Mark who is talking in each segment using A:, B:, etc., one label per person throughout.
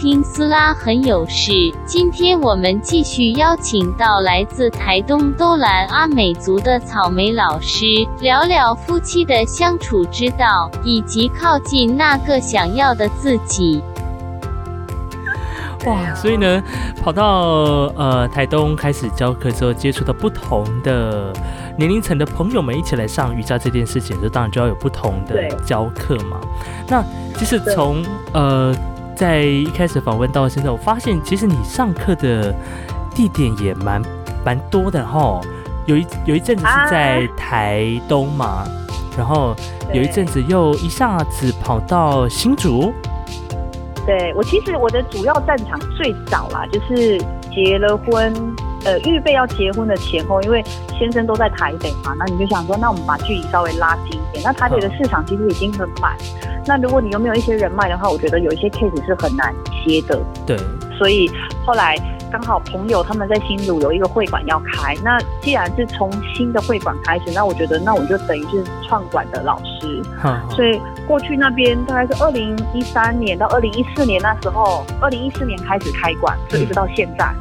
A: 听斯拉很有事。今天我们继续邀请到来自台东都兰阿美族的草莓老师，聊聊夫妻的相处之道，以及靠近那个想要的自己。
B: 哇，所以呢，跑到呃台东开始教课之后，接触到不同的年龄层的朋友们一起来上瑜伽这件事情，就当然就要有不同的教课嘛。那其实从呃在一开始访问到现在，我发现其实你上课的地点也蛮蛮多的哈。有一有一阵子是在台东嘛，然后有一阵子又一下子跑到新竹。
C: 对我其实我的主要战场最早啦，就是结了婚，呃，预备要结婚的前后，因为先生都在台北嘛，那你就想说，那我们把距离稍微拉近一点。那台北的市场其实已经很满，那如果你有没有一些人脉的话，我觉得有一些 case 是很难接的。
B: 对，
C: 所以后来。刚好朋友他们在新竹有一个会馆要开，那既然是从新的会馆开始，那我觉得那我就等于是创馆的老师，所以过去那边大概是二零一三年到二零一四年那时候，二零一四年开始开馆，就一直到现在。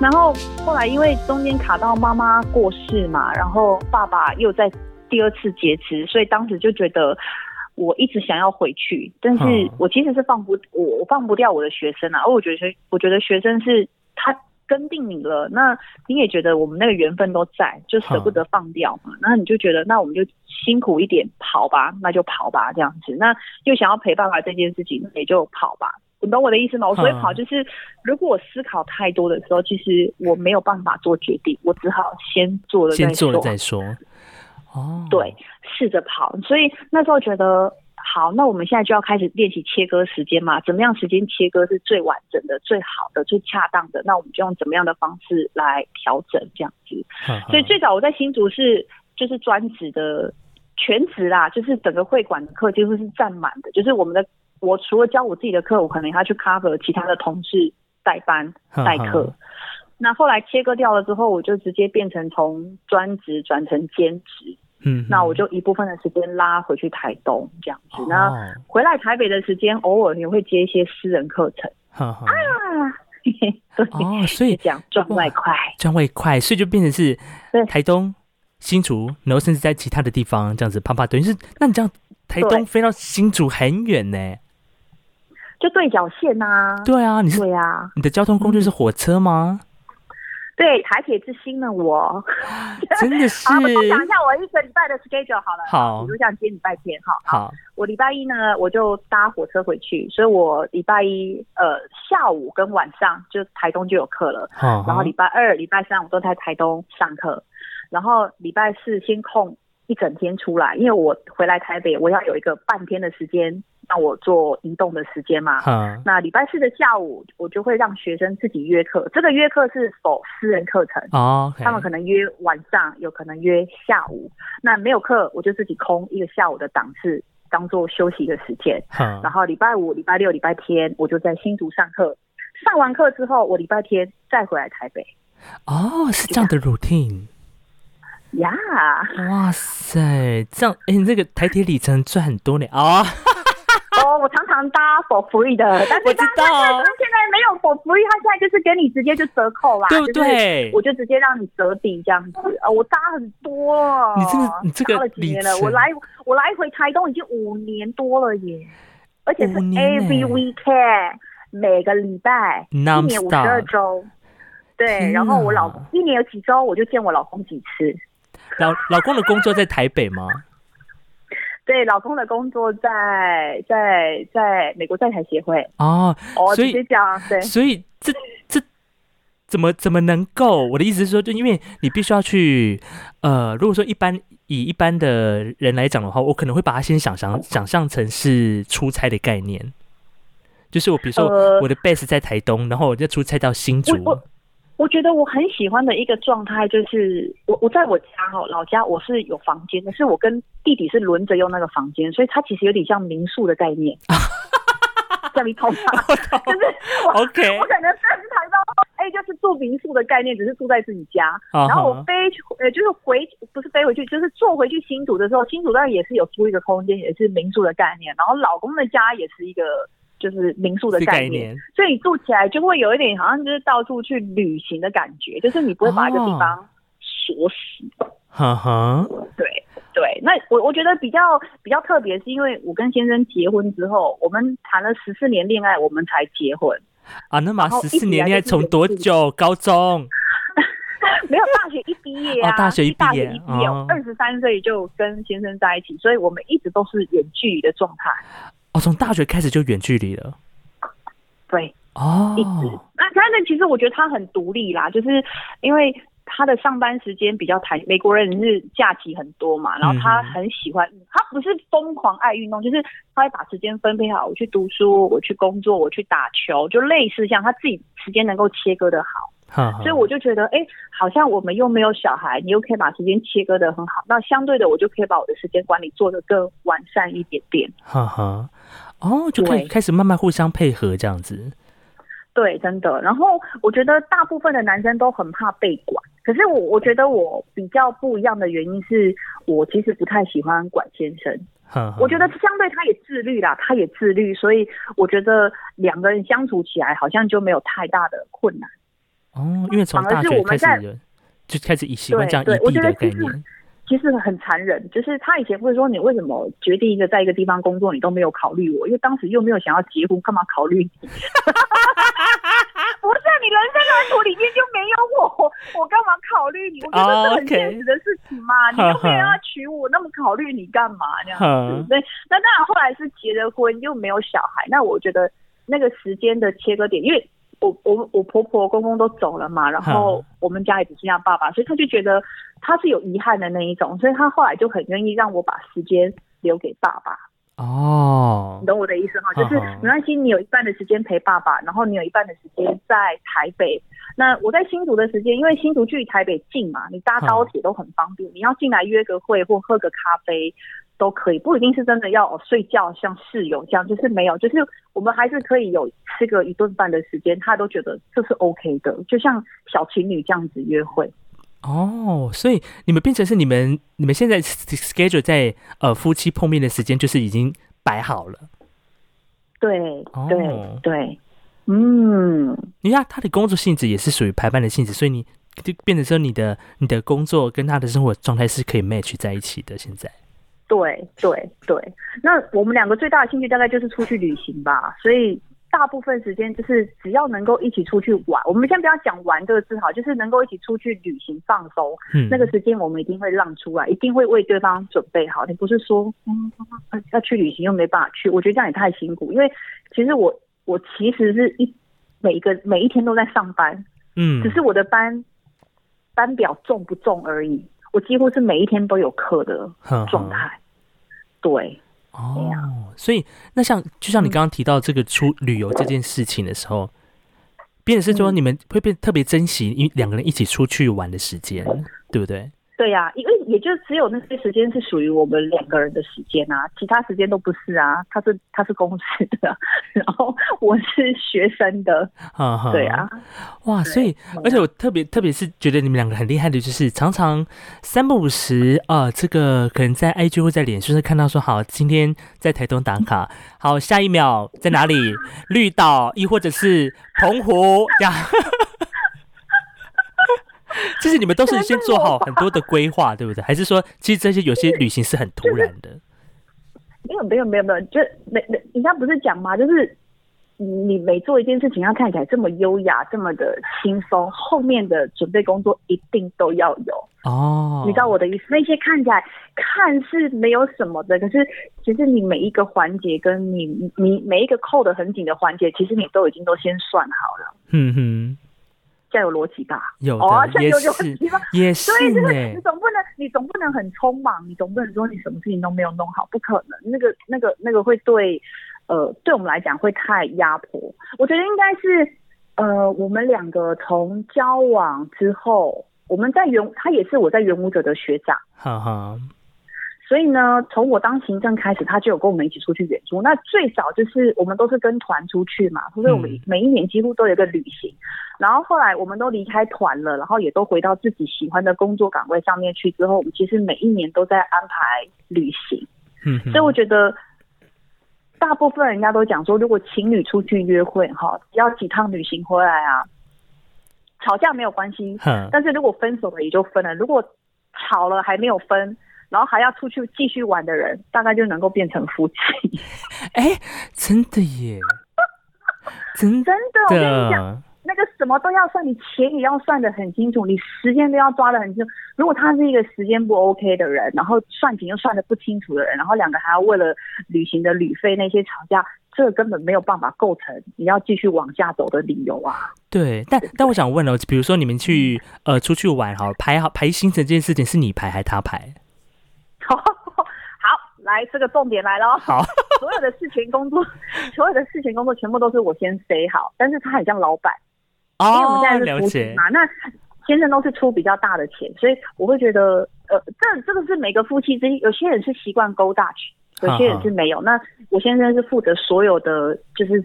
C: 然后后来因为中间卡到妈妈过世嘛，然后爸爸又在第二次劫持，所以当时就觉得我一直想要回去，但是我其实是放不我我放不掉我的学生啊，而我觉得我觉得学生是。他跟定你了，那你也觉得我们那个缘分都在，就舍不得放掉嘛。那你就觉得，那我们就辛苦一点跑吧，那就跑吧，这样子。那又想要陪爸爸这件事情，也就跑吧。你懂我的意思吗？我所以跑就是，如果我思考太多的时候，其实我没有办法做决定，我只好先做了再说。
B: 先做了再说。哦，
C: 对，试着跑。所以那时候觉得。好，那我们现在就要开始练习切割时间嘛？怎么样时间切割是最完整的、最好的、最恰当的？那我们就用怎么样的方式来调整这样子？所以最早我在新竹是就是专职的全职啦，就是整个会馆的课几乎是占满的。就是我们的我除了教我自己的课，我可能要去 cover 其他的同事代班代课。那后来切割掉了之后，我就直接变成从专职转成兼职。嗯，那我就一部分的时间拉回去台东这样子，那回来台北的时间，偶尔也会接一些私人课程。啊，
B: 哦，所以
C: 讲赚外快，
B: 赚外快，所以就变成是台东、新竹，然后甚至在其他的地方这样子，啪啪，等于是，那你这样台东飞到新竹很远呢？
C: 就对角线呐。
B: 对啊，你是
C: 对啊，
B: 你的交通工具是火车吗？
C: 对台铁之星呢我，
B: 真的是。
C: 好，我讲一下我一个礼拜的 schedule 好了。
B: 好，
C: 比如像今天礼拜天哈。
B: 好。
C: 我礼拜一呢，我就搭火车回去，所以我礼拜一呃下午跟晚上就台东就有课了。好。然后礼拜二、礼拜三我都在台东上课，然后礼拜四先空一整天出来，因为我回来台北，我要有一个半天的时间。让我做移动的时间嘛，那礼拜四的下午，我就会让学生自己约课。这个约课是否私人课程？
B: 哦，
C: 他们可能约晚上，有可能约下午。那没有课，我就自己空一个下午的档次，当做休息的时间。然后礼拜五、礼拜六、礼拜天，我就在新竹上课。上完课之后，我礼拜天再回来台北。
B: 哦，是这样的 routine。
C: 呀，
B: 哇塞，这样哎，你这个台铁里程赚很多呢啊。
C: 哦，我常常搭 for free 的，但是
B: 知道
C: 现在没有 for free，他现在就是给你直接就折扣啦，
B: 对不对？
C: 我就直接让你折抵这样子。呃，我搭很多，
B: 你这个你这个
C: 搭了几年了？我来我来回台东已经五年多了耶，而且是 every weekend 每个礼拜，一年五十二周。对，然后我老公一年有几周我就见我老公几次。
B: 老老公的工作在台北吗？
C: 对，老公的工作在在在美国在台协会
B: 哦，
C: 哦，直接讲对，
B: 所以这这怎么怎么能够？我的意思是说，就因为你必须要去呃，如果说一般以一般的人来讲的话，我可能会把它先想象想象成是出差的概念，就是我比如说我的 base 在台东，然后我就出差到新竹。
C: 我觉得我很喜欢的一个状态就是，我我在我家哈老家我是有房间，可是我跟弟弟是轮着用那个房间，所以它其实有点像民宿的概念。这里通吗？就是我
B: OK，
C: 我可能在台到，哎，就是住民宿的概念，只是住在自己家。然后我飞呃，就是回不是飞回去，就是坐回去新竹的时候，新竹当然也是有租一个空间，也是民宿的概念。然后老公的家也是一个就是民宿的概念，所以你住起来就会有一点好像就是到处去旅行的感觉，就是你不会把一个地方锁死。哈哈，对对，那我我觉得比较比较特别，是因为我跟先生结婚之后，我们谈了十四年恋爱，我们才结婚。
B: 啊，那么十四年恋爱从多久？高中？
C: 没有大学一毕业啊，
B: 大学一毕业，
C: 二十三岁就跟先生在一起，所以我们一直都是远距离的状态。
B: 哦，从大学开始就远距离了。
C: 对，哦，一直。那但是其实我觉得他很独立啦，就是因为。他的上班时间比较弹，美国人是假期很多嘛，然后他很喜欢，他不是疯狂爱运动，就是他会把时间分配好，我去读书，我去工作，我去打球，就类似像他自己时间能够切割的好，所以我就觉得，哎，好像我们又没有小孩，你又可以把时间切割的很好，那相对的，我就可以把我的时间管理做得更完善一点点，哈哈，
B: 哦，就可以开始慢慢互相配合这样子。
C: 对，真的。然后我觉得大部分的男生都很怕被管，可是我我觉得我比较不一样的原因是我其实不太喜欢管先生。我觉得相对他也自律啦，他也自律，所以我觉得两个人相处起来好像就没有太大的困难。
B: 哦，因为从大学开始就开始以习惯这样异地的概念。
C: 其实很残忍，就是他以前会说你为什么决定一个在一个地方工作，你都没有考虑我，因为当时又没有想要结婚，干嘛考虑你？不是你人生蓝图里面就没有我，我干嘛考虑你？我觉得是很现实的事情嘛，你又没有要娶我，那么考虑你干嘛？这样子，对。那当然后来是结了婚又没有小孩，那我觉得那个时间的切割点，因为。我我我婆婆公公都走了嘛，然后我们家也只剩下爸爸，所以他就觉得他是有遗憾的那一种，所以他后来就很愿意让我把时间留给爸爸。哦，你懂我的意思哈，就是没关系，你有一半的时间陪爸爸，然后你有一半的时间在台北。那我在新竹的时间，因为新竹距离台北近嘛，你搭高铁都很方便，你要进来约个会或喝个咖啡。都可以，不一定是真的要睡觉，像室友这样，就是没有，就是我们还是可以有吃个一顿饭的时间，他都觉得这是 OK 的，就像小情侣这样子约会。
B: 哦，所以你们变成是你们，你们现在 schedule 在呃夫妻碰面的时间就是已经摆好了。
C: 对，对，对，嗯，
B: 你看他的工作性质也是属于排班的性质，所以你就变成说你的你的工作跟他的生活状态是可以 match 在一起的，现在。
C: 对对对，那我们两个最大的兴趣大概就是出去旅行吧，所以大部分时间就是只要能够一起出去玩，我们先不要讲玩这个字好，就是能够一起出去旅行放松，嗯，那个时间我们一定会让出来，一定会为对方准备好。你不是说嗯要去旅行又没办法去，我觉得这样也太辛苦，因为其实我我其实是一每一个每一天都在上班，嗯，只是我的班班表重不重而已。我几乎是每一天都有课的状态，对，
B: 哦，所以那像就像你刚刚提到这个出旅游这件事情的时候，变是说你们会变特别珍惜一两个人一起出去玩的时间，对不对？
C: 对呀，因为也就只有那些时间是属于我们两个人的时间啊，其他时间都不是啊。他是他是公司的，然后我是学生的，对啊，
B: 哇，所以而且我特别特别是觉得你们两个很厉害的，就是常常三不五时啊，这个可能在 IG 或在脸书上看到说，好，今天在台东打卡，好，下一秒在哪里？绿岛，亦或者是澎湖这样。就是你们都是先做好很多的规划，对不对？还是说，其实这些有些旅行是很突然的？
C: 没有，没有，没有，没有，就没没，人家不是讲吗？就是你每做一件事情，要看起来这么优雅，这么的轻松，后面的准备工作一定都要有哦。你知道我的意思？那些看起来看似没有什么的，可是其实你每一个环节，跟你你每一个扣的很紧的环节，其实你都已经都先算好了。嗯哼。这样有逻辑吧？
B: 有哦，这样有逻辑吗？也是，
C: 所以就是你总不能，你总不能很匆忙，你总不能说你什么事情都没有弄好，不可能。那个、那个、那个会对，呃，对我们来讲会太压迫。我觉得应该是，呃，我们两个从交往之后，我们在原，他也是我在原武者的学长，哈哈。所以呢，从我当行政开始，他就有跟我们一起出去远足。那最早就是我们都是跟团出去嘛，所以我们每一年几乎都有一个旅行。然后后来我们都离开团了，然后也都回到自己喜欢的工作岗位上面去。之后我们其实每一年都在安排旅行。嗯，所以我觉得大部分人家都讲说，如果情侣出去约会哈，要几趟旅行回来啊，吵架没有关系，但是如果分手了也就分了。如果吵了还没有分，然后还要出去继续玩的人，大概就能够变成夫妻。
B: 哎，真的耶，真
C: 真的，我跟你讲。那个什么都要算，你钱也要算的很清楚，你时间都要抓的很清楚。如果他是一个时间不 OK 的人，然后算钱又算的不清楚的人，然后两个还要为了旅行的旅费那些吵架，这个根本没有办法构成你要继续往下走的理由啊。
B: 对，但但我想问哦，比如说你们去呃出去玩，好排好排行程这件事情是你排还是他排？
C: 好，来这个重点来了。
B: 好，
C: 所有的事情工作，所有的事情工作全部都是我先 say 好，但是他很像老板。因为我们现在是夫妻嘛，那先生都是出比较大的钱，所以我会觉得，呃，这这个是每个夫妻之间。有些人是习惯勾大去，有些人是没有。那我先生是负责所有的，就是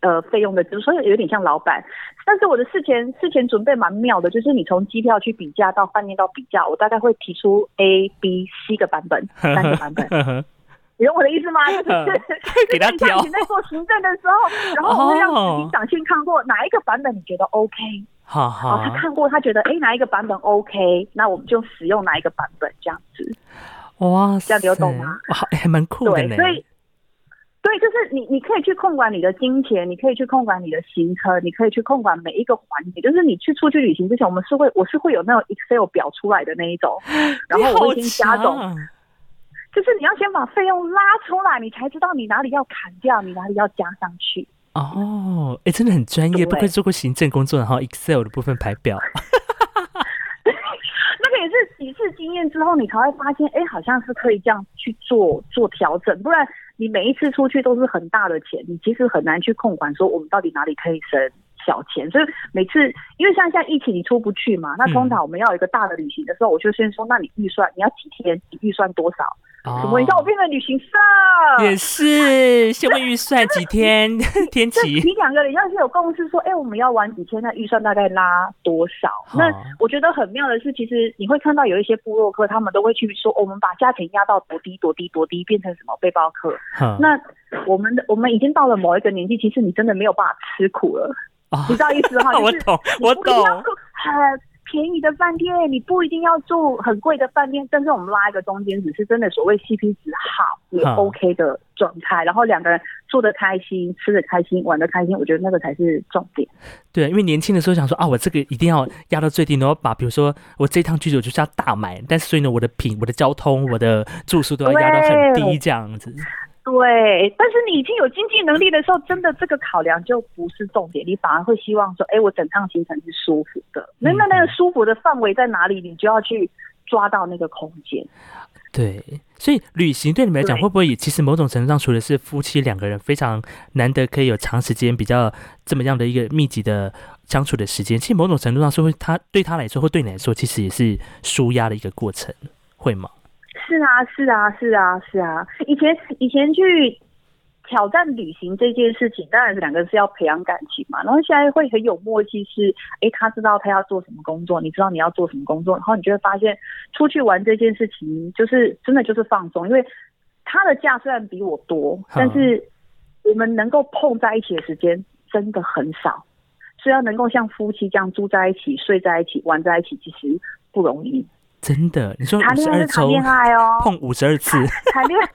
C: 呃费用的，所以有点像老板。但是我的事前事前准备蛮妙的，就是你从机票去比价到饭店到比价，我大概会提出 A、B、C 个版本，三个版本。你懂我的意思吗？就是
B: 给他挑。
C: 你在做行政的时候，然后我会让执行长先看过哪一个版本，你觉得 OK？
B: 好好，
C: 他看过，他觉得哎哪一个版本 OK，那我们就使用哪一个版本这样子。
B: 哇，
C: 这样你有懂吗？
B: 哇，还蛮酷的
C: 呢。所以，对，就是你你可以去控管你的金钱，你可以去控管你的行程，你可以去控管每一个环节。就是你去出去旅行之前，我们是会我是会有那种 Excel 表出来的那一种，然后我会先加总。就是你要先把费用拉出来，你才知道你哪里要砍掉，你哪里要加上去。
B: 哦，哎，真的很专业，不愧做过行政工作，然后 Excel 的部分排表。
C: 几次经验之后，你才会发现，哎，好像是可以这样去做做调整。不然你每一次出去都是很大的钱，你其实很难去控管说我们到底哪里可以省小钱。所以每次因为像现在疫情，你出不去嘛，那通常我们要有一个大的旅行的时候，我就先说，那你预算你要几天？你预算多少？什么？你叫我变成旅行社？
B: 也是，先问预算几天？天气？
C: 你两个人要是有共识，说，哎，我们要玩几天？那预算大概拉多少？那我觉得很妙的是，其实你会看到有一些部落客，他们都会去说，我们把价钱压到多低多低多低，变成什么背包客。那我们的我们已经到了某一个年纪，其实你真的没有办法吃苦了。你知道意思哈？
B: 我懂，我懂。
C: 便宜的饭店，你不一定要住很贵的饭店，但是我们拉一个中间，只是真的所谓 CP 值好也 OK 的状态，然后两个人住的开心，吃的开心，玩的开心，我觉得那个才是重点。
B: 对，因为年轻的时候想说啊，我这个一定要压到最低，然后把比如说我这趟剧组就是要大买，但是所以呢，我的品、我的交通、我的住宿都要压到很低这样子。
C: 对，但是你已经有经济能力的时候，真的这个考量就不是重点，你反而会希望说，哎，我整趟行程是舒服的。那那那个舒服的范围在哪里？你就要去抓到那个空间。
B: 对，所以旅行对你们来讲，会不会也其实某种程度上，除了是夫妻两个人非常难得可以有长时间比较这么样的一个密集的相处的时间，其实某种程度上是会他对他来说，或对你来说，其实也是舒压的一个过程，会吗？
C: 是啊，是啊，是啊，是啊。以前以前去挑战旅行这件事情，当然是两个人是要培养感情嘛。然后现在会很有默契，是哎，他知道他要做什么工作，你知道你要做什么工作，然后你就会发现出去玩这件事情，就是真的就是放松。因为他的假虽然比我多，但是我们能够碰在一起的时间真的很少，所以要能够像夫妻这样住在一起、睡在一起、玩在一起，其实不容易。
B: 真的，你说
C: 谈恋爱是谈恋爱哦，
B: 碰五十二次。
C: 谈恋爱，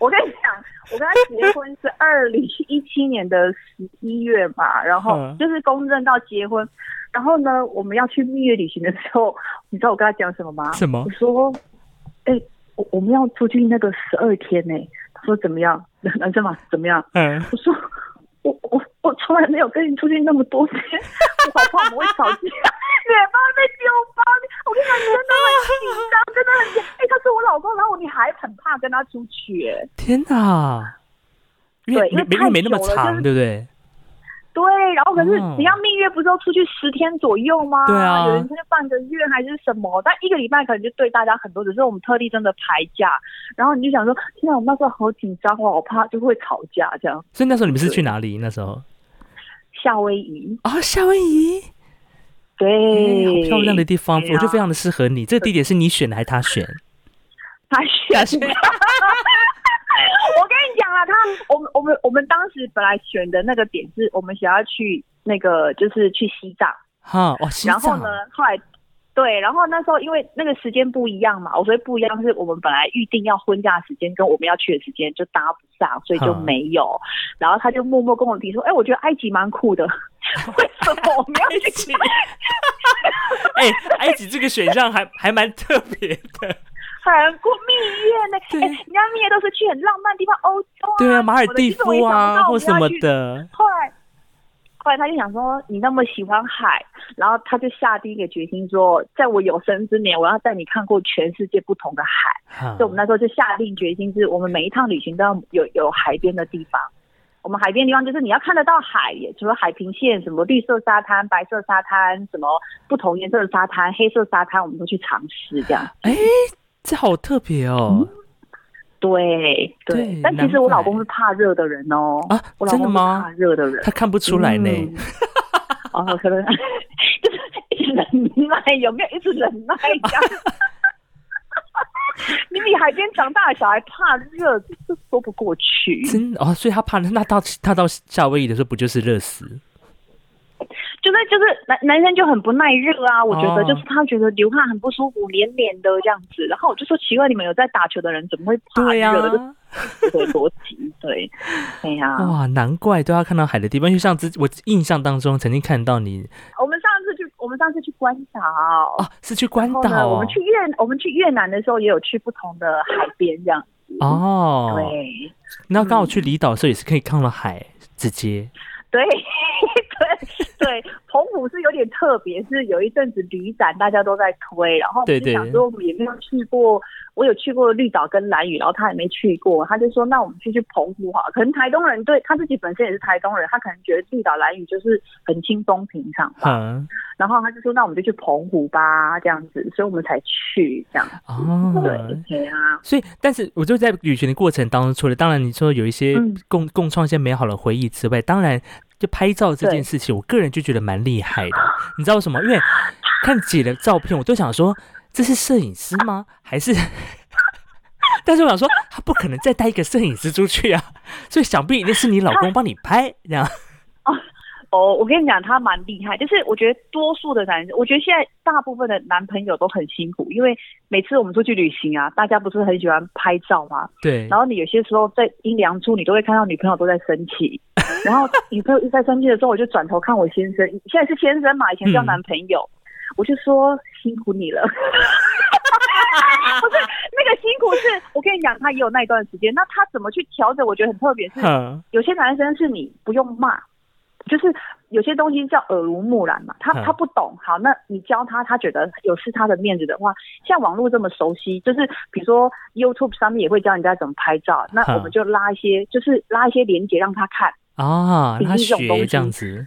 C: 我跟你讲，我跟他结婚是二零一七年的十一月嘛，然后就是公证到结婚，然后呢，我们要去蜜月旅行的时候，你知道我跟他讲什么吗？
B: 什么？
C: 我说，哎，我我们要出去那个十二天呢。他说怎么样？男生嘛，怎么样？嗯。我说，我我我从来没有跟你出去那么多天，我好怕我们会吵架。脸包被丢包，我跟你讲，你真的很紧张，真的很紧。哎，他是我老公，然后你还很怕跟他出去，哎，
B: 天哪！
C: 对，因为
B: 没没那么长，对不对？
C: 对，然后可是你要蜜月，不是要出去十天左右吗？
B: 对啊，
C: 有人他就半个月还是什么，但一个礼拜可能就对大家很多，只是我们特地真的排假，然后你就想说，现在我们那时候好紧张哦，我怕就会吵架这样。
B: 所以那时候你们是去哪里？那时候
C: 夏威夷
B: 啊，夏威夷。
C: 对，
B: 好漂亮的地方，我觉得非常的适合你。这个地点是你选的还是他选？
C: 他选。我跟你讲了，他我们我们我们当时本来选的那个点是我们想要去那个就是去西藏，
B: 哈，哇，西
C: 藏。然后呢，后来。对，然后那时候因为那个时间不一样嘛，我说不一样是我们本来预定要婚假时间跟我们要去的时间就搭不上，所以就没有。然后他就默默跟我提说：“哎，我觉得埃及蛮酷的，为什么我们要去？
B: 哎，埃及这个选项还还蛮特别的，
C: 韩国蜜月呢。哎，人家蜜月都是去很浪漫地方，欧洲啊，
B: 对啊，马尔蒂夫啊，或什么的。
C: 后来。后来他就想说，你那么喜欢海，然后他就下定一个决心说，在我有生之年，我要带你看过全世界不同的海。所以我们那时候就下定决心，是我们每一趟旅行都要有有海边的地方。我们海边地方就是你要看得到海，除了海平线，什么绿色沙滩、白色沙滩，什么不同颜色的沙滩、黑色沙滩，我们都去尝试这样。
B: 哎，这好特别哦。
C: 对对，但其实我老公是怕热的人哦。啊，
B: 我老公吗？
C: 怕热的人，
B: 他看不出来呢。
C: 哦，可能 就是一直忍耐，有没有一直忍耐这样？你 比海边长大的小孩怕热，这说不过去。
B: 真哦，所以他怕那到他到夏威夷的时候，不就是热死？
C: 就是就是男男生就很不耐热啊，我觉得就是他觉得流汗很不舒服，黏黏的这样子。然后我就说奇怪，你们有在打球的人怎么会怕热？对逻辑对，哎呀，
B: 哇，难怪都要看到海的地方，就像之我印象当中曾经看到你。
C: 我们上我们上次去关岛
B: 哦，是去关岛。
C: 我们去越，我们去越南的时候也有去不同的海边这样子。
B: 哦，
C: 对，
B: 那刚好去离岛的时候也是可以看到海，直接。
C: 对对 对，澎湖是有点特别，是有一阵子旅展大家都在推，然后我就想说我们也没有去过。我有去过绿岛跟蓝屿，然后他也没去过，他就说那我们去去澎湖哈。可能台东人对他自己本身也是台东人，他可能觉得绿岛蓝屿就是很轻松平常吧。然后他就说那我们就去澎湖吧，这样子，所以我们才去这样。哦，对啊。
B: 所以，但是我就在旅行的过程当中，除了当然你说有一些共共创一些美好的回忆之外，当然就拍照这件事情，我个人就觉得蛮厉害的。你知道为什么？因为看姐的照片，我都想说。这是摄影师吗？还是？但是我想说，他不可能再带一个摄影师出去啊，所以想必一定是你老公帮你拍这样。
C: 哦哦，我跟你讲，他蛮厉害。就是我觉得多数的男生，我觉得现在大部分的男朋友都很辛苦，因为每次我们出去旅行啊，大家不是很喜欢拍照吗？
B: 对。
C: 然后你有些时候在阴凉处，你都会看到女朋友都在生气。然后女朋友一在生气的时候，我就转头看我先生，现在是先生嘛，以前叫男朋友。我就说辛苦你了，不是那个辛苦是，我跟你讲，他也有那一段时间，那他怎么去调整？我觉得很特别，是有些男生是你不用骂，就是有些东西叫耳濡目染嘛，他他不懂，好，那你教他，他觉得有失他的面子的话，像网络这么熟悉，就是比如说 YouTube 上面也会教人家怎么拍照，那我们就拉一些，就是拉一些连接让他看
B: 啊，他学这样子。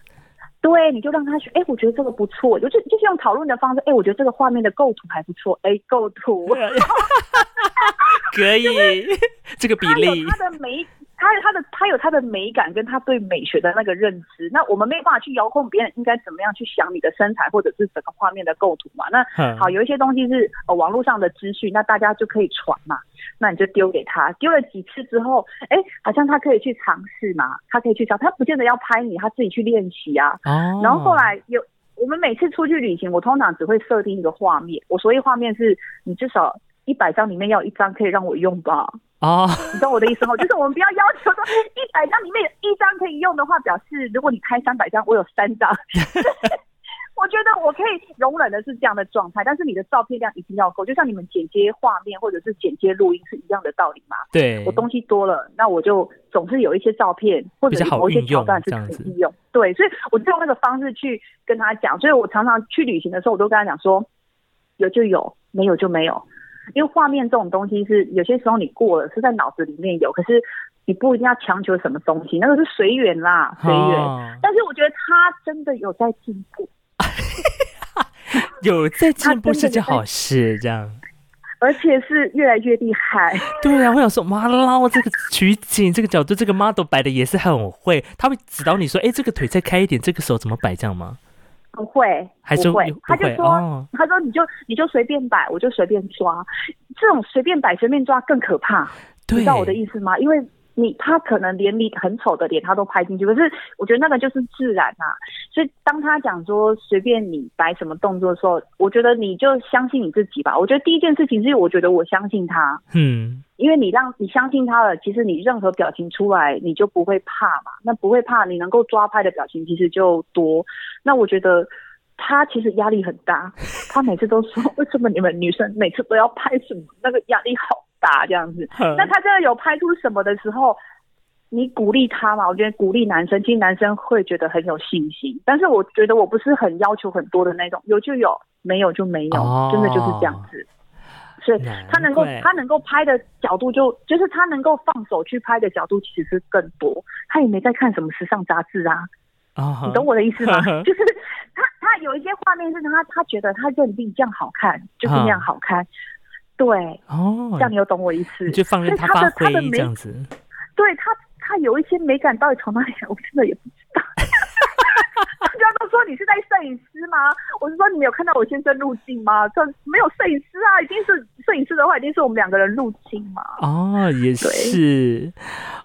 C: 对，你就让他学。哎，我觉得这个不错，就是就是用讨论的方式。哎，我觉得这个画面的构图还不错。哎，构图
B: 可以，这个比例，
C: 他的美，它它的他有他的美感，跟他对美学的那个认知。那我们没有办法去遥控别人应该怎么样去想你的身材，或者是整个画面的构图嘛？那好，有一些东西是呃网络上的资讯，那大家就可以传嘛。那你就丢给他，丢了几次之后，哎，好像他可以去尝试嘛，他可以去找，他不见得要拍你，他自己去练习啊。哦。然后后来有，我们每次出去旅行，我通常只会设定一个画面，我所谓画面是，你至少一百张里面要一张可以让我用吧。哦。你懂我的意思吗？就是我们不要要求说一百张里面一张可以用的话，表示如果你拍三百张，我有三张。我觉得我可以容忍的是这样的状态，但是你的照片量一定要够，就像你们剪接画面或者是剪接录音是一样的道理嘛。
B: 对，
C: 我东西多了，那我就总是有一些照片或者某一些桥段是可以利用。对，所以我就用那个方式去跟他讲，所以我常常去旅行的时候，我都跟他讲说，有就有，没有就没有，因为画面这种东西是有些时候你过了是在脑子里面有，可是你不一定要强求什么东西，那个是随缘啦，随缘。但是我觉得他真的有在进步。
B: 有在进步是件好事，这样，
C: 而且是越来越厉害。
B: 对啊，我想说，哇啦，这个取景、这个角度、这个 model 摆的也是很会。他会指导你说，哎，这个腿再开一点，这个手怎么摆，这样吗？
C: 不会，
B: 还是
C: 会。他就说，他说你就你就随便摆，我就随便抓。这种随便摆、随便抓更可怕，你知道我的意思吗？因为你他可能连你很丑的脸他都拍进去，可是我觉得那个就是自然啊。所以当他讲说随便你摆什么动作的时候，我觉得你就相信你自己吧。我觉得第一件事情是，我觉得我相信他，嗯，因为你让你相信他了，其实你任何表情出来你就不会怕嘛。那不会怕，你能够抓拍的表情其实就多。那我觉得他其实压力很大，他每次都说 为什么你们女生每次都要拍什么，那个压力好。打这样子，那他真的有拍出什么的时候，你鼓励他嘛？我觉得鼓励男生，其实男生会觉得很有信心。但是我觉得我不是很要求很多的那种，有就有，没有就没有，真的就是这样子。所以他能够他能够拍的角度，就就是他能够放手去拍的角度，其实是更多。他也没在看什么时尚杂志啊，你懂我的意思吗？就是他他有一些画面是他他觉得他认定这样好看，就是那样好看。对哦，这样你又懂我意思？
B: 就放任他发挥这样子。
C: 对他，他有一些美感到底从哪里来？我真的也不知道。大家都说你是在摄影师吗？我是说你没有看到我先生入镜吗？这没有摄影师啊，一定是摄影师的话，一定是我们两个人入镜嘛。
B: 哦，也是。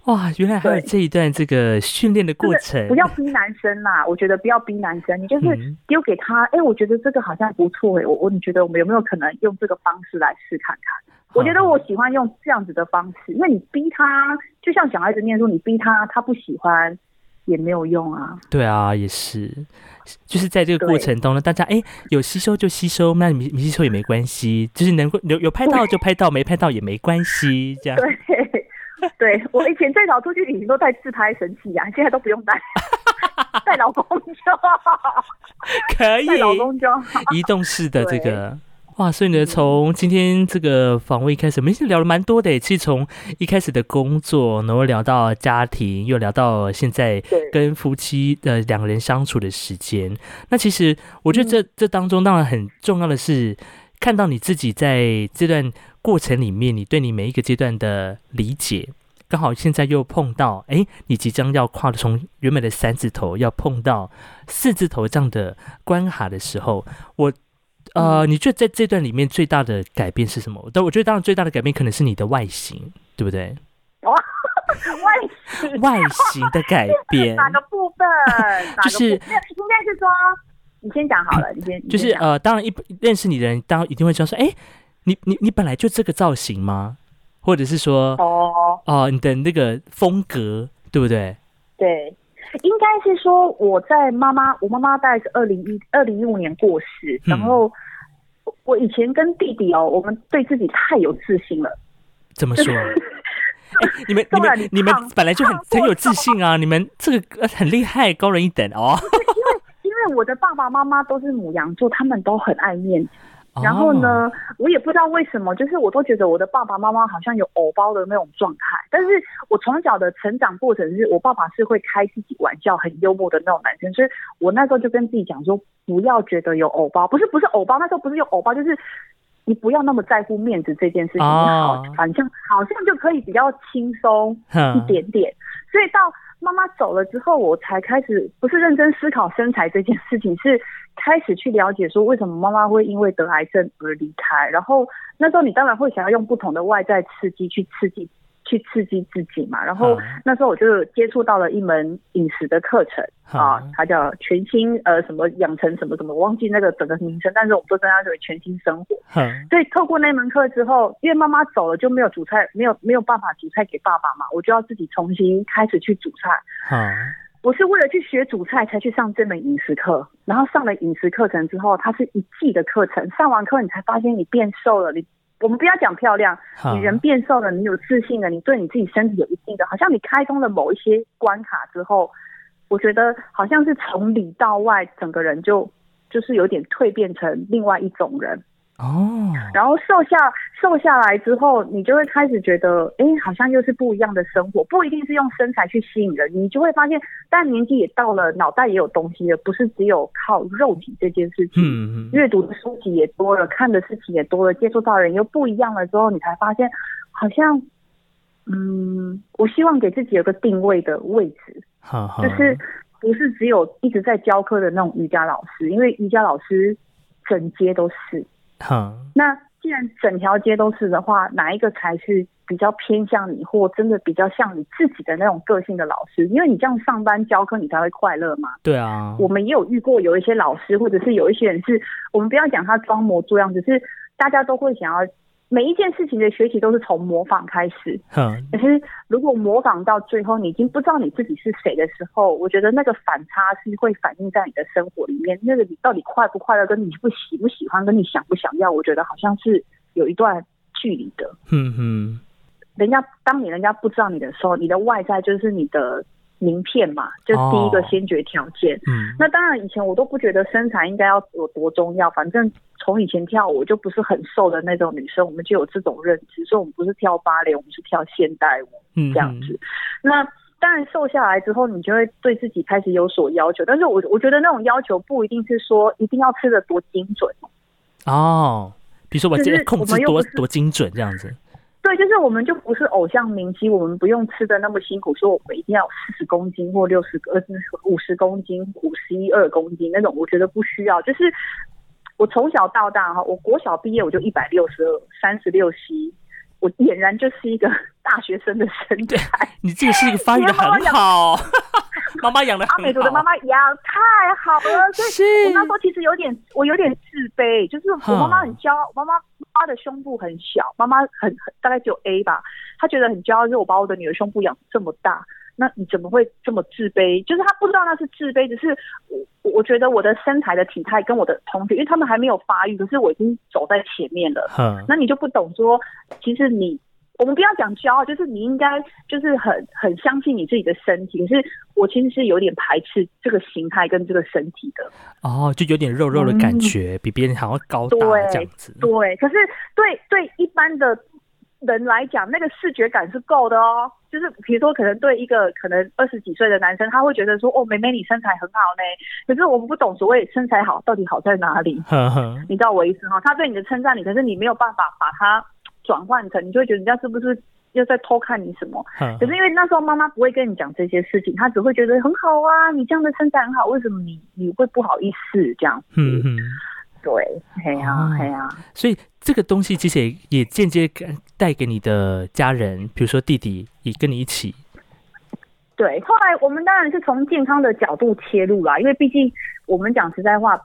B: 哇，原来还有这一段这个训练的过程。
C: 不要逼男生啦，我觉得不要逼男生，你就是丢给他。哎，我觉得这个好像不错哎，我我你觉得我们有没有可能用这个方式来试看看？我觉得我喜欢用这样子的方式，因为你逼他，就像小孩子念书，你逼他，他不喜欢。也没有用啊！
B: 对啊，也是，就是在这个过程中呢，大家哎有吸收就吸收，那没没吸收也没关系，就是能够有有拍到就拍到，没拍到也没关系，这样。
C: 对，对我以前最早出去旅行都带自拍神器啊，现在都不用带，带老公就好，
B: 可以，
C: 带老公就好，
B: 移动式的这个。哇，所以呢，从今天这个访问一开始，我们聊了蛮多的。其实从一开始的工作，然后聊到家庭，又聊到现在跟夫妻的两个人相处的时间。那其实我觉得这这当中，当然很重要的是看到你自己在这段过程里面，你对你每一个阶段的理解。刚好现在又碰到，哎，你即将要跨从原本的三字头要碰到四字头这样的关卡的时候，我。呃，你觉得在这段里面最大的改变是什么？但我觉得当然最大的改变可能是你的外形，对不对？
C: 外形
B: 外形的改 变
C: 哪个部分？
B: 就是应
C: 该是说，你先讲好了，你先
B: 就是呃，当然一认识你的人，当然一定会知道说，哎，你你你本来就这个造型吗？或者是说，哦哦，你的那个风格，对不对？
C: 对。应该是说我在妈妈，我妈妈大概是二零一二零一五年过世，然后我以前跟弟弟哦，我们对自己太有自信了。
B: 怎么说？哎，你们你们你们本来就很很有自信啊！你们这个很厉害，高人一等哦。
C: 因为因为我的爸爸妈妈都是母羊座，他们都很爱面子。然后呢，我也不知道为什么，就是我都觉得我的爸爸妈妈好像有偶包的那种状态。但是我从小的成长过程是我爸爸是会开自己玩笑、很幽默的那种男生，所以我那时候就跟自己讲说，不要觉得有偶包，不是不是偶包，那时候不是有偶包，就是你不要那么在乎面子这件事情，好，反正好像就可以比较轻松一点点。所以到妈妈走了之后，我才开始不是认真思考身材这件事情，是。开始去了解说为什么妈妈会因为得癌症而离开，然后那时候你当然会想要用不同的外在刺激去刺激。去刺激自己嘛，然后那时候我就接触到了一门饮食的课程啊，它叫全新呃什么养成什么什么，我忘记那个整个名称，但是我们都称它为全新生活。所以透过那门课之后，因为妈妈走了就没有煮菜，没有没有办法煮菜给爸爸嘛，我就要自己重新开始去煮菜。我是为了去学煮菜才去上这门饮食课，然后上了饮食课程之后，它是一季的课程，上完课你才发现你变瘦了，你。我们不要讲漂亮，你人变瘦了，你有自信了，你对你自己身体有一定的，好像你开通了某一些关卡之后，我觉得好像是从里到外，整个人就就是有点蜕变成另外一种人。哦，然后瘦下瘦下来之后，你就会开始觉得，哎，好像又是不一样的生活，不一定是用身材去吸引人，你就会发现，但年纪也到了，脑袋也有东西了，不是只有靠肉体这件事情。嗯嗯。阅读的书籍也多了，看的事情也多了，接触到人又不一样了之后，你才发现，好像，嗯，我希望给自己有个定位的位置，就是不是只有一直在教课的那种瑜伽老师，因为瑜伽老师整街都是。好，那既然整条街都是的话，哪一个才是比较偏向你，或真的比较像你自己的那种个性的老师？因为你这样上班教课，你才会快乐嘛。
B: 对啊，
C: 我们也有遇过有一些老师，或者是有一些人是，我们不要讲他装模作样，只是大家都会想要。每一件事情的学习都是从模仿开始，嗯，可是如果模仿到最后，你已经不知道你自己是谁的时候，我觉得那个反差是会反映在你的生活里面。那个你到底快不快乐，跟你不喜不喜欢，跟你想不想要，我觉得好像是有一段距离的。嗯哼，人家当你人家不知道你的时候，你的外在就是你的。名片嘛，就第一个先决条件。嗯，那当然以前我都不觉得身材应该要有多重要，反正从以前跳舞就不是很瘦的那种女生，我们就有这种认知，所以我们不是跳芭蕾，我们是跳现代舞，这样子。那当然瘦下来之后，你就会对自己开始有所要求，但是我我觉得那种要求不一定是说一定要吃的多精准
B: 哦，比如说我今天控制多多精准这样子。
C: 对，就是我们就不是偶像明星，我们不用吃的那么辛苦，说我们一定要四十公斤或六十呃五十公斤、五十一二公斤那种，我觉得不需要。就是我从小到大哈，我国小毕业我就一百六十二，三十六 C，我俨然就是一个 大学生的身 材。
B: 你这个是一个发育的很好，妈妈养的阿
C: 美族的妈妈养太好了，所以我那时候其实有点我有点自卑，就是我妈妈很骄傲，妈妈。妈的胸部很小，妈妈很很大概只有 A 吧，她觉得很骄傲，就是我把我的女儿胸部养这么大，那你怎么会这么自卑？就是他不知道那是自卑，只是我我觉得我的身材的体态跟我的同学，因为他们还没有发育，可是我已经走在前面了，那你就不懂说，其实你。我们不要讲骄傲，就是你应该就是很很相信你自己的身体。可是我其实是有点排斥这个形态跟这个身体的。
B: 哦，就有点肉肉的感觉，比别人还要高大这样子。
C: 对，可是对对一般的人来讲，那个视觉感是够的哦。就是比如说，可能对一个可能二十几岁的男生，他会觉得说：“哦，妹妹你身材很好呢。”可是我们不懂所谓身材好到底好在哪里。你知道我意思哈？他对你的称赞你，可是你没有办法把它。转换成你就会觉得人家是不是又在偷看你什么？可是因为那时候妈妈不会跟你讲这些事情，她只会觉得很好啊，你这样的身材很好，为什么你你会不好意思这样子？嗯嗯，对，嘿啊嘿啊。
B: 所以这个东西其实也也间接带给你的家人，比如说弟弟也跟你一起。
C: 对，后来我们当然是从健康的角度切入啦，因为毕竟我们讲实在话。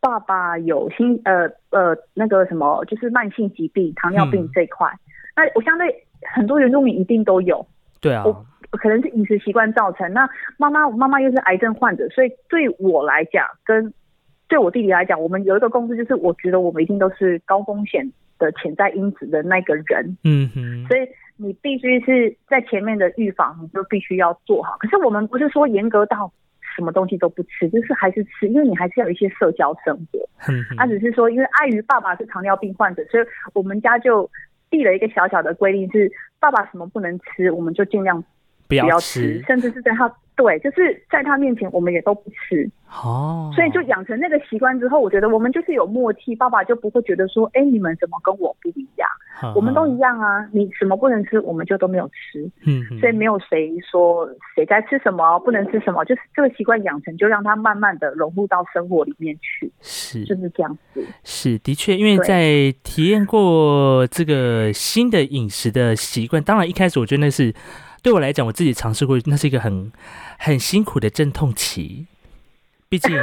C: 爸爸有心呃呃那个什么，就是慢性疾病，糖尿病这一块。那我相对很多原住民一定都有。
B: 对啊。
C: 我可能是饮食习惯造成。那妈妈妈妈又是癌症患者，所以对我来讲，跟对我弟弟来讲，我们有一个共识，就是我觉得我们一定都是高风险的潜在因子的那个人。嗯哼。所以你必须是在前面的预防，你就必须要做好。可是我们不是说严格到。什么东西都不吃，就是还是吃，因为你还是要有一些社交生活。他只是说，因为碍于爸爸是糖尿病患者，所以我们家就立了一个小小的规定，是爸爸什么不能吃，我们就尽量
B: 不要吃，
C: 甚至是在他。对，就是在他面前，我们也都不吃哦，所以就养成那个习惯之后，我觉得我们就是有默契，爸爸就不会觉得说，哎，你们怎么跟我不一样？我们都一样啊，你什么不能吃，我们就都没有吃，嗯，所以没有谁说谁该吃什么不能吃什么，就是这个习惯养成，就让他慢慢的融入到生活里面去，
B: 是，
C: 就是这样子，
B: 是的确，因为在体验过这个新的饮食的习惯，当然一开始我觉得那是。对我来讲，我自己尝试过，那是一个很很辛苦的阵痛期。毕竟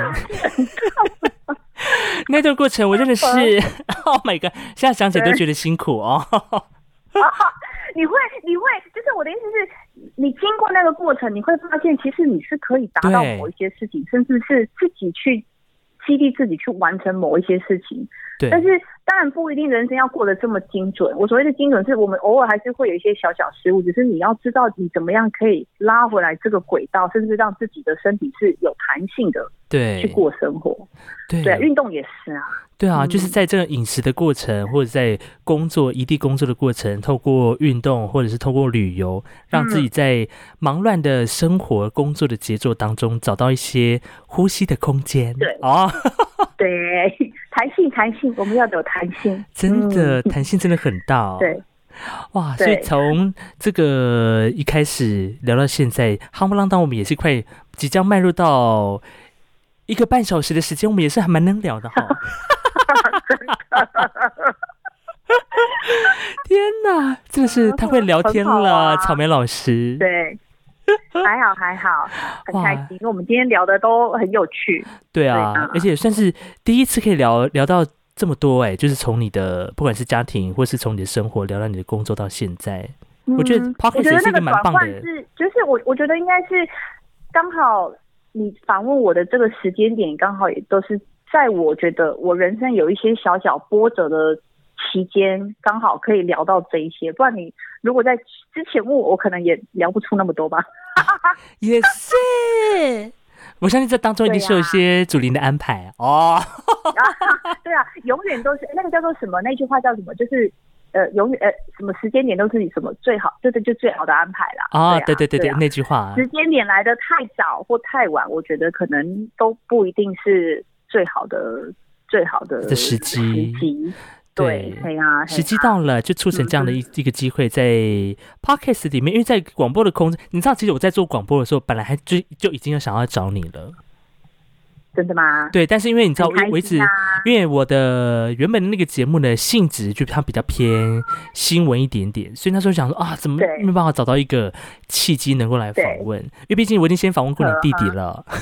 B: 那段过程，我真的是，Oh my god！现在想起来都觉得辛苦哦。
C: 你会，你会，就是我的意思是，你经过那个过程，你会发现，其实你是可以达到某一些事情，甚至是自己去激励自己去完成某一些事情。
B: 对，
C: 但是。当然不一定人生要过得这么精准。我所谓的精准，是我们偶尔还是会有一些小小失误，只是你要知道你怎么样可以拉回来这个轨道，甚至让自己的身体是有弹性的，
B: 对，
C: 去过生活。
B: 对，
C: 运动也是啊。
B: 对啊，就是在这个饮食的过程，或者在工作异地工作的过程，透过运动或者是透过旅游，让自己在忙乱的生活工作的节奏当中找到一些呼吸的空间。
C: 对，哦，对。弹性，弹性，我们要有弹性，
B: 真的弹性真的很大。
C: 对，
B: 哇，所以从这个一开始聊到现在，夯不啷当，我们也是快即将迈入到一个半小时的时间，我们也是还蛮能聊的哈。天哪，真的是太会聊天了，草莓老师。
C: 对，还好还好，很开心，因为我们今天聊的都很有趣。
B: 对啊，而且算是第一次可以聊聊到这么多哎，就是从你的不管是家庭，或是从你的生活聊到你的工作到现在，我觉得 p o c a s t 是一个蛮棒的。
C: 是，就是我我觉得应该是刚好你访问我的这个时间点，刚好也都是在我觉得我人生有一些小小波折的。期间刚好可以聊到这一些，不然你如果在之前问我，我可能也聊不出那么多吧。
B: 也是，我相信这当中一定是有一些主灵的安排哦。
C: 对啊，永远都是那个叫做什么？那句话叫什么？就是呃，永远呃，什么时间点都是你什么最好，这个，就最好的安排啦。
B: 啊，对对对对，那句话，
C: 时间点来的太早或太晚，我觉得可能都不一定是最好的最好的
B: 时机。
C: 时机对，对啊，
B: 时机到了，就促成这样的一一个机会，在 podcast 里面，因为在广播的空间，你知道，其实我在做广播的时候，本来还就就已经有想要找你了，
C: 真的吗？
B: 对，但是因为你知道，我一直因为我的原本的那个节目的性质就它比较偏新闻一点点，所以那时候想说啊，怎么没办法找到一个契机能够来访问？因为毕竟我已经先访问过你 弟弟了。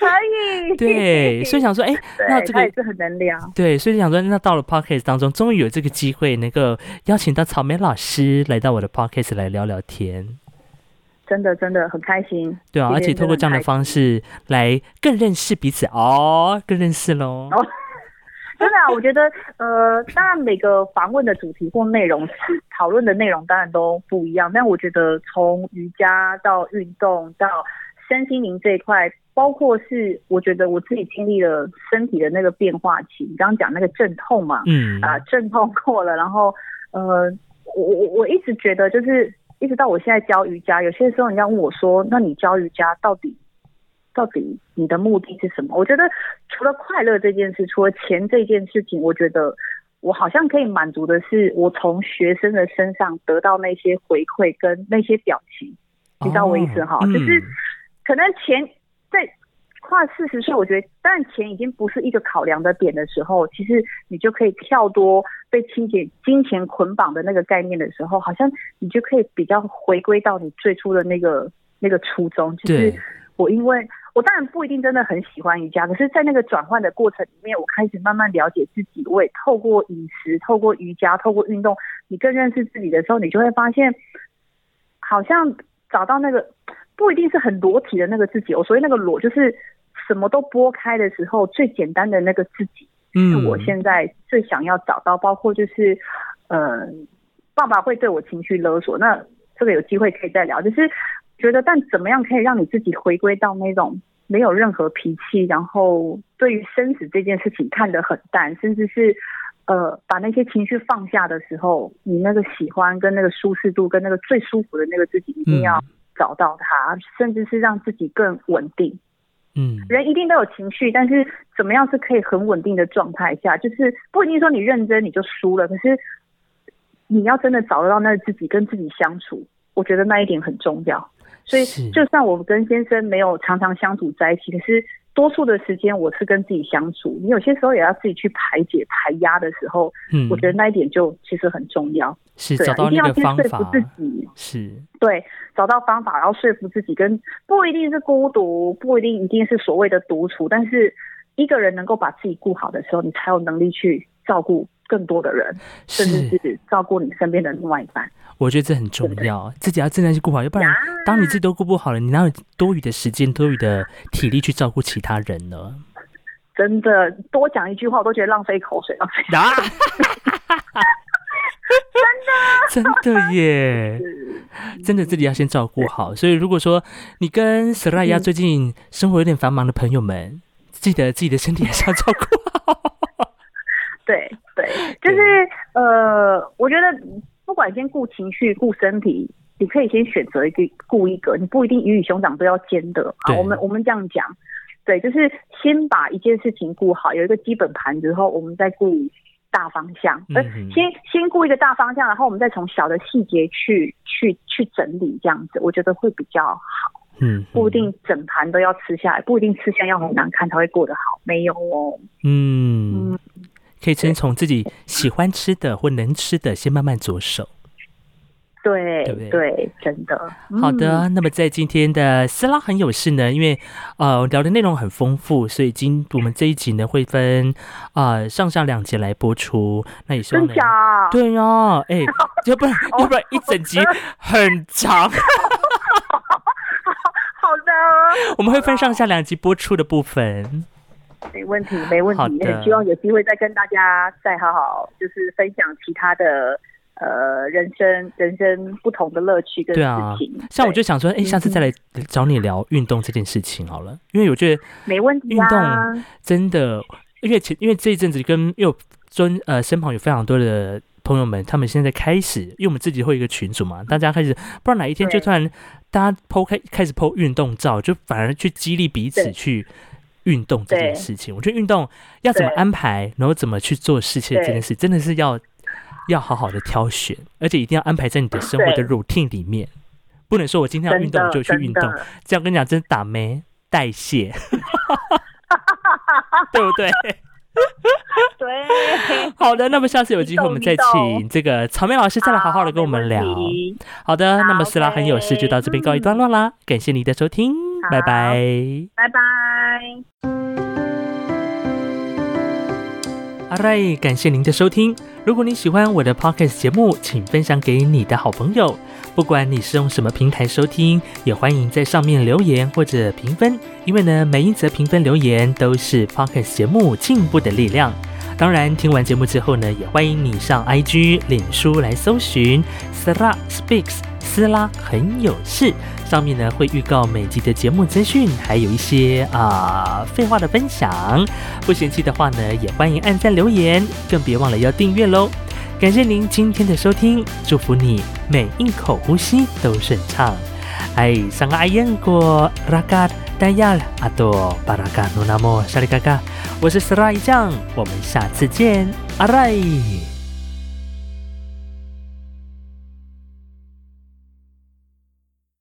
C: 可以，
B: 对，所以想说，哎，那这个
C: 也是很能聊。
B: 对，所以想说，那到了 podcast 当中，终于有这个机会能够邀请到草莓老师来到我的 podcast 来聊聊天，
C: 真的真的很开心。
B: 对啊，而且透过这样的方式来更认识彼此哦，更认识喽。
C: 真的啊，我觉得，呃，当然每个访问的主题或内容是讨论的内容，当然都不一样。但我觉得从瑜伽到运动到身心灵这一块。包括是，我觉得我自己经历了身体的那个变化期。你刚刚讲那个阵痛嘛，嗯啊，阵痛过了，然后呃，我我我一直觉得，就是一直到我现在教瑜伽，有些时候人家问我说，那你教瑜伽到底到底你的目的是什么？我觉得除了快乐这件事，除了钱这件事情，我觉得我好像可以满足的是，我从学生的身上得到那些回馈跟那些表情，你知道我意思哈？就是可能钱。在跨四十岁，我觉得，但钱已经不是一个考量的点的时候，其实你就可以跳多被金钱金钱捆绑的那个概念的时候，好像你就可以比较回归到你最初的那个那个初衷。就是我，因为我当然不一定真的很喜欢瑜伽，可是在那个转换的过程里面，我开始慢慢了解自己。我也透过饮食、透过瑜伽、透过运动，你更认识自己的时候，你就会发现，好像找到那个。不一定是很裸体的那个自己，我所谓那个裸，就是什么都拨开的时候，最简单的那个自己，是我现在最想要找到。包括就是，呃，爸爸会对我情绪勒索，那这个有机会可以再聊。就是觉得，但怎么样可以让你自己回归到那种没有任何脾气，然后对于生死这件事情看得很淡，甚至是呃把那些情绪放下的时候，你那个喜欢跟那个舒适度跟那个最舒服的那个自己一定要。找到他，甚至是让自己更稳定。嗯，人一定都有情绪，但是怎么样是可以很稳定的状态下？就是不一定说你认真你就输了，可是你要真的找得到那自己跟自己相处，我觉得那一点很重要。所以，就算我跟先生没有常常相处在一起，可是。多数的时间我是跟自己相处，你有些时候也要自己去排解、排压的时候，嗯，我觉得那一点就其实很重要，
B: 是找到
C: 一定要
B: 去说
C: 服自己，
B: 是。
C: 对，找到方法，然后说服自己，跟不一定是孤独，不一定一定是所谓的独处，但是一个人能够把自己顾好的时候，你才有能力去照顾更多的人，甚至是照顾你身边的另外一半。
B: 我觉得这很重要，自己要真的去顾好，要不然当你自己都顾不好了，你哪有多余的时间、多余的体力去照顾其他人呢？
C: 真的，多讲一句话我都觉得浪费口水，浪费啊！
B: 真的，真的耶！真的自己要先照顾好。所以，如果说你跟 s r a y a，最近生活有点繁忙的朋友们，记得自己的身体还是要照顾好。
C: 对对，就是呃，我觉得。不管先顾情绪、顾身体，你可以先选择一个顾一个，你不一定鱼与熊掌都要兼得啊。我们我们这样讲，对，就是先把一件事情顾好，有一个基本盘之后，我们再顾大方向。呃，先先顾一个大方向，然后我们再从小的细节去去去整理，这样子我觉得会比较好。嗯，不一定整盘都要吃下来，不一定吃相要很难看才会过得好，没有哦。嗯。
B: 可以先从自己喜欢吃的或能吃的先慢慢着手。
C: 对对对，真的。
B: 好的，那么在今天的斯拉很有事呢，因为呃聊的内容很丰富，所以今我们这一集呢会分啊上下两集来播出。那也希望对呀，哎，要不然要不然一整集很长。
C: 好的，
B: 我们会分上下两集播出的部分。
C: 没问题，没问题。很希望有机会再跟大家再好好就是分享其他的。呃，人生人生不同的乐趣跟事情，
B: 像我就想说，哎，下次再来找你聊运动这件事情好了，因为我觉得
C: 没问题。
B: 运动真的，因为前因为这一阵子跟又尊呃身旁有非常多的朋友们，他们现在开始，因为我们自己会一个群组嘛，大家开始不知道哪一天就突然大家剖开开始剖运动照，就反而去激励彼此去运动这件事情。我觉得运动要怎么安排，然后怎么去做事情这件事，真的是要。要好好的挑选，而且一定要安排在你的生活的 routine 里面，不能说我今天要运动我就去运动，这样跟你讲真打没代谢，对不对？
C: 对，
B: 好的，那么下次有机会我们再请这个草莓老师再来好好的跟我们聊。好的，那么斯拉很有事就到这边告一段落啦，感谢你的收听，拜拜，
C: 拜拜。
B: 阿瑞，感谢您的收听。如果你喜欢我的 podcast 节目，请分享给你的好朋友。不管你是用什么平台收听，也欢迎在上面留言或者评分。因为呢，每一则评分留言都是 podcast 节目进步的力量。当然，听完节目之后呢，也欢迎你上 IG、脸书来搜寻 Sara Speaks，斯拉很有事。上面呢会预告每集的节目资讯，还有一些啊废话的分享。不嫌弃的话呢，也欢迎按赞留言，更别忘了要订阅喽。感谢您今天的收听，祝福你每一口呼吸都顺畅。哎，上个阿燕过拉嘎丹亚阿多巴拉嘎努那莫沙里嘎嘎，我是斯拉一酱，我们下次见，阿来。